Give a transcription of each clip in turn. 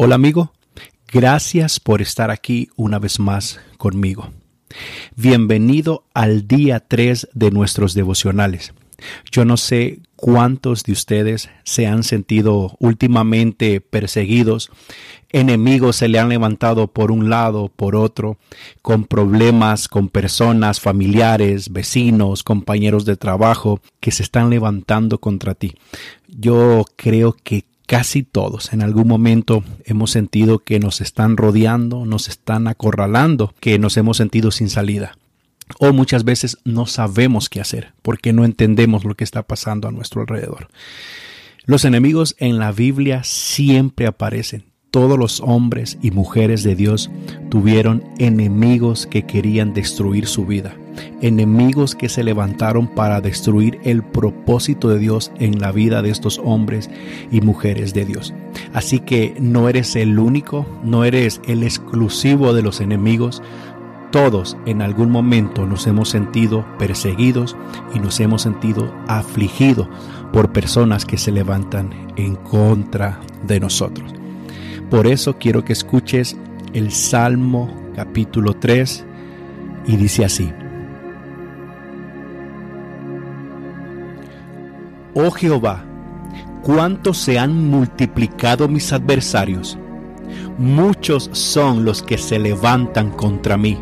Hola amigo, gracias por estar aquí una vez más conmigo. Bienvenido al día 3 de nuestros devocionales. Yo no sé cuántos de ustedes se han sentido últimamente perseguidos, enemigos se le han levantado por un lado, por otro, con problemas con personas, familiares, vecinos, compañeros de trabajo que se están levantando contra ti. Yo creo que casi todos en algún momento hemos sentido que nos están rodeando, nos están acorralando, que nos hemos sentido sin salida. O muchas veces no sabemos qué hacer porque no entendemos lo que está pasando a nuestro alrededor. Los enemigos en la Biblia siempre aparecen. Todos los hombres y mujeres de Dios tuvieron enemigos que querían destruir su vida enemigos que se levantaron para destruir el propósito de Dios en la vida de estos hombres y mujeres de Dios. Así que no eres el único, no eres el exclusivo de los enemigos. Todos en algún momento nos hemos sentido perseguidos y nos hemos sentido afligidos por personas que se levantan en contra de nosotros. Por eso quiero que escuches el Salmo capítulo 3 y dice así. Oh Jehová, cuánto se han multiplicado mis adversarios. Muchos son los que se levantan contra mí.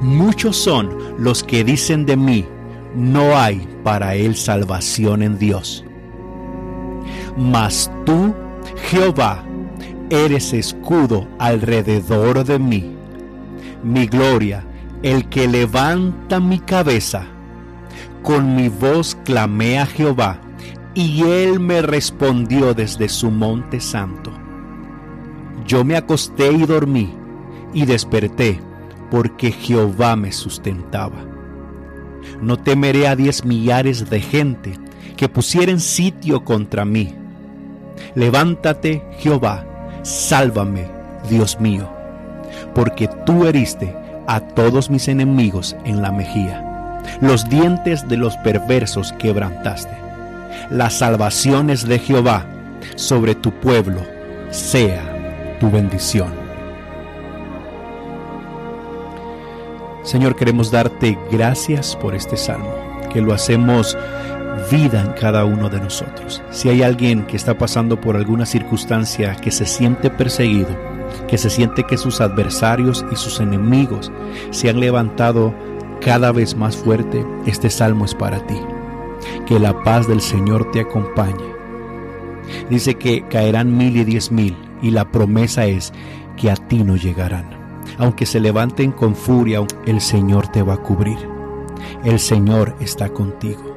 Muchos son los que dicen de mí, no hay para él salvación en Dios. Mas tú, Jehová, eres escudo alrededor de mí, mi gloria, el que levanta mi cabeza con mi voz clamé a Jehová, y él me respondió desde su monte santo. Yo me acosté y dormí, y desperté, porque Jehová me sustentaba. No temeré a diez millares de gente que pusieren sitio contra mí. Levántate, Jehová, sálvame, Dios mío, porque tú heriste a todos mis enemigos en la mejilla los dientes de los perversos quebrantaste. Las salvaciones de Jehová sobre tu pueblo sea tu bendición. Señor, queremos darte gracias por este salmo, que lo hacemos vida en cada uno de nosotros. Si hay alguien que está pasando por alguna circunstancia que se siente perseguido, que se siente que sus adversarios y sus enemigos se han levantado cada vez más fuerte, este salmo es para ti. Que la paz del Señor te acompañe. Dice que caerán mil y diez mil y la promesa es que a ti no llegarán. Aunque se levanten con furia, el Señor te va a cubrir. El Señor está contigo.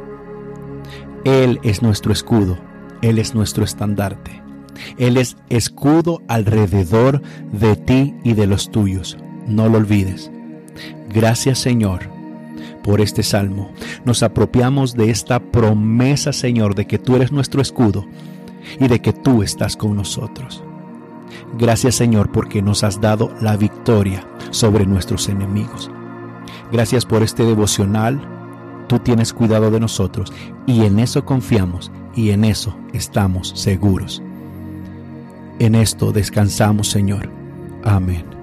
Él es nuestro escudo, Él es nuestro estandarte. Él es escudo alrededor de ti y de los tuyos. No lo olvides. Gracias Señor por este salmo. Nos apropiamos de esta promesa Señor de que tú eres nuestro escudo y de que tú estás con nosotros. Gracias Señor porque nos has dado la victoria sobre nuestros enemigos. Gracias por este devocional. Tú tienes cuidado de nosotros y en eso confiamos y en eso estamos seguros. En esto descansamos Señor. Amén.